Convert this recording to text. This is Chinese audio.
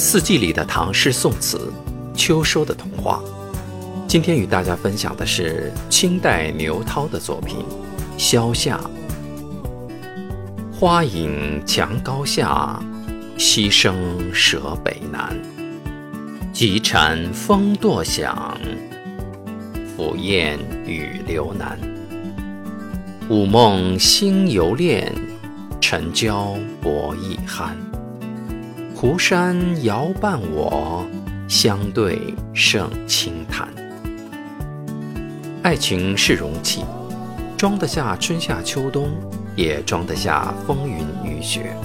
四季里的唐诗宋词，秋收的童话。今天与大家分享的是清代牛涛的作品《萧夏》。花影墙高下，溪声舍北南。急蝉风堕响，府燕雨流南。午梦星犹恋，晨交薄亦酣。湖山遥伴我，相对胜清谈。爱情是容器，装得下春夏秋冬，也装得下风云雨雪。